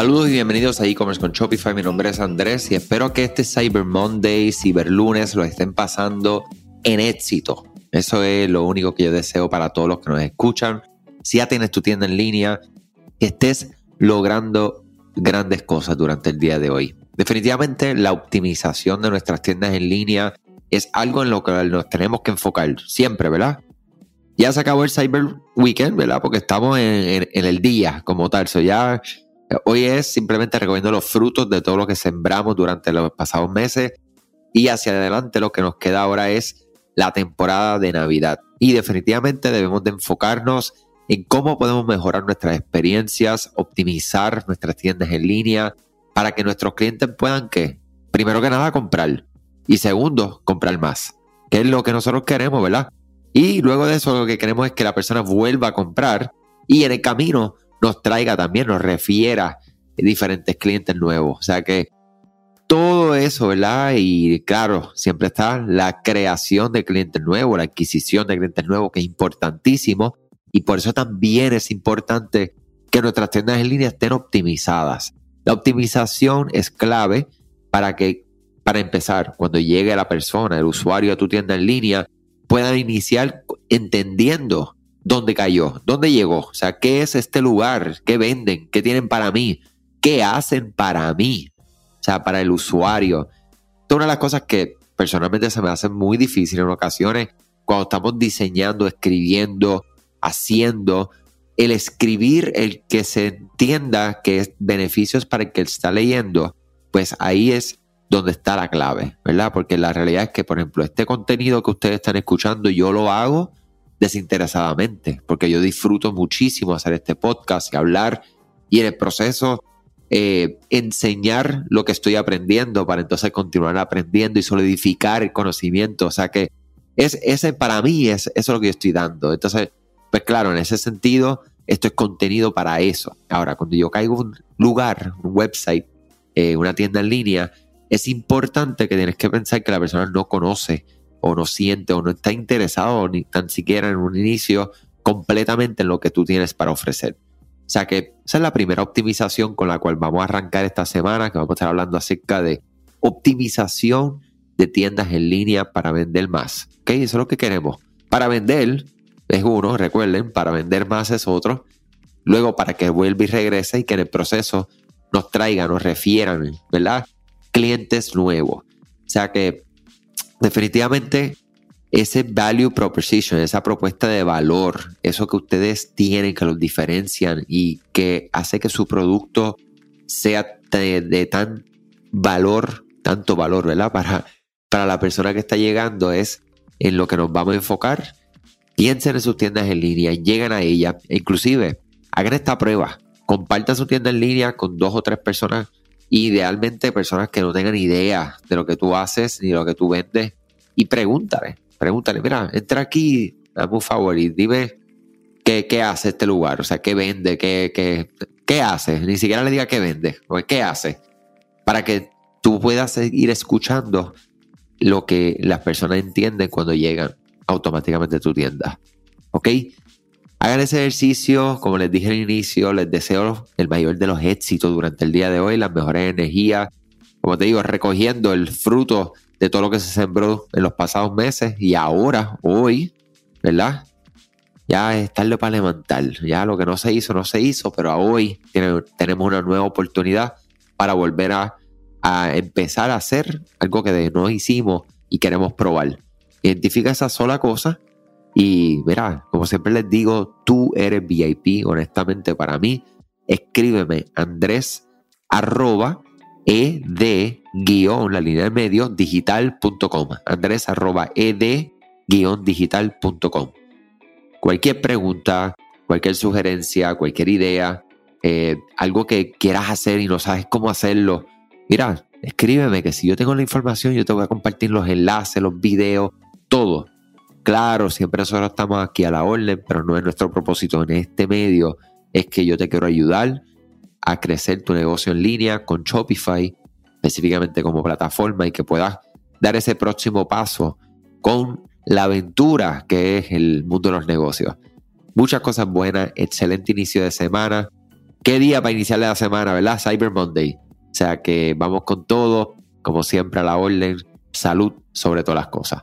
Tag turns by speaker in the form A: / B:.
A: Saludos y bienvenidos a e-commerce con Shopify. Mi nombre es Andrés y espero que este Cyber Monday, Cyber Lunes lo estén pasando en éxito. Eso es lo único que yo deseo para todos los que nos escuchan. Si ya tienes tu tienda en línea, estés logrando grandes cosas durante el día de hoy. Definitivamente la optimización de nuestras tiendas en línea es algo en lo que nos tenemos que enfocar siempre, ¿verdad? Ya se acabó el Cyber Weekend, ¿verdad? Porque estamos en, el día como tal. So ya Hoy es simplemente recogiendo los frutos de todo lo que sembramos durante los pasados meses y hacia adelante lo que nos queda ahora es la temporada de Navidad. Y definitivamente debemos de enfocarnos en cómo podemos mejorar nuestras experiencias, optimizar nuestras tiendas en línea para que nuestros clientes puedan que, primero que nada, comprar y segundo, comprar más, que es lo que nosotros queremos, ¿verdad? Y luego de eso lo que queremos es que la persona vuelva a comprar y en el camino nos traiga también, nos refiera diferentes clientes nuevos. O sea que todo eso, ¿verdad? Y claro, siempre está la creación de clientes nuevos, la adquisición de clientes nuevos, que es importantísimo. Y por eso también es importante que nuestras tiendas en línea estén optimizadas. La optimización es clave para que, para empezar, cuando llegue la persona, el usuario a tu tienda en línea, puedan iniciar entendiendo dónde cayó, dónde llegó, o sea, qué es este lugar, qué venden, qué tienen para mí, qué hacen para mí, o sea, para el usuario. Esta una de las cosas que personalmente se me hace muy difícil en ocasiones cuando estamos diseñando, escribiendo, haciendo, el escribir, el que se entienda que es beneficios para el que está leyendo, pues ahí es donde está la clave, ¿verdad? Porque la realidad es que, por ejemplo, este contenido que ustedes están escuchando, yo lo hago desinteresadamente, porque yo disfruto muchísimo hacer este podcast y hablar y en el proceso eh, enseñar lo que estoy aprendiendo para entonces continuar aprendiendo y solidificar el conocimiento. O sea que es, ese para mí es eso es lo que yo estoy dando. Entonces, pues claro, en ese sentido, esto es contenido para eso. Ahora, cuando yo caigo un lugar, un website, eh, una tienda en línea, es importante que tienes que pensar que la persona no conoce o no siente o no está interesado ni tan siquiera en un inicio completamente en lo que tú tienes para ofrecer. O sea que esa es la primera optimización con la cual vamos a arrancar esta semana, que vamos a estar hablando acerca de optimización de tiendas en línea para vender más. ¿Ok? Eso es lo que queremos. Para vender es uno, recuerden, para vender más es otro. Luego para que vuelva y regrese y que en el proceso nos traigan, nos refieran, ¿verdad? Clientes nuevos. O sea que definitivamente ese value proposition, esa propuesta de valor, eso que ustedes tienen, que los diferencian y que hace que su producto sea de, tan valor, tanto valor, ¿verdad? Para, para la persona que está llegando es en lo que nos vamos a enfocar. Piensen en sus tiendas en línea, llegan a ella, e inclusive hagan esta prueba, compartan su tienda en línea con dos o tres personas Idealmente personas que no tengan idea de lo que tú haces ni lo que tú vendes y pregúntale, pregúntale, mira, entra aquí, dame un favor y dime qué, qué hace este lugar, o sea, qué vende, qué, qué, qué hace, ni siquiera le diga qué vende, o qué hace, para que tú puedas ir escuchando lo que las personas entienden cuando llegan automáticamente a tu tienda. ¿Ok? Hagan ese ejercicio, como les dije al inicio, les deseo el mayor de los éxitos durante el día de hoy, las mejores energías, como te digo, recogiendo el fruto de todo lo que se sembró en los pasados meses y ahora, hoy, ¿verdad? Ya es tarde para levantar, ya lo que no se hizo, no se hizo, pero hoy tenemos una nueva oportunidad para volver a, a empezar a hacer algo que no hicimos y queremos probar. Identifica esa sola cosa y mira, como siempre les digo, tú eres VIP, honestamente para mí. Escríbeme Andrés arroba ed guion, la línea de medio, digital.com. Andrés arroba ed guion digital.com. Cualquier pregunta, cualquier sugerencia, cualquier idea, eh, algo que quieras hacer y no sabes cómo hacerlo, mira, escríbeme que si yo tengo la información, yo te voy a compartir los enlaces, los videos, todo Claro, siempre nosotros estamos aquí a la orden, pero no es nuestro propósito en este medio. Es que yo te quiero ayudar a crecer tu negocio en línea con Shopify, específicamente como plataforma, y que puedas dar ese próximo paso con la aventura que es el mundo de los negocios. Muchas cosas buenas, excelente inicio de semana. qué día para iniciar la semana, ¿verdad? Cyber Monday. O sea que vamos con todo, como siempre a la orden, salud sobre todas las cosas.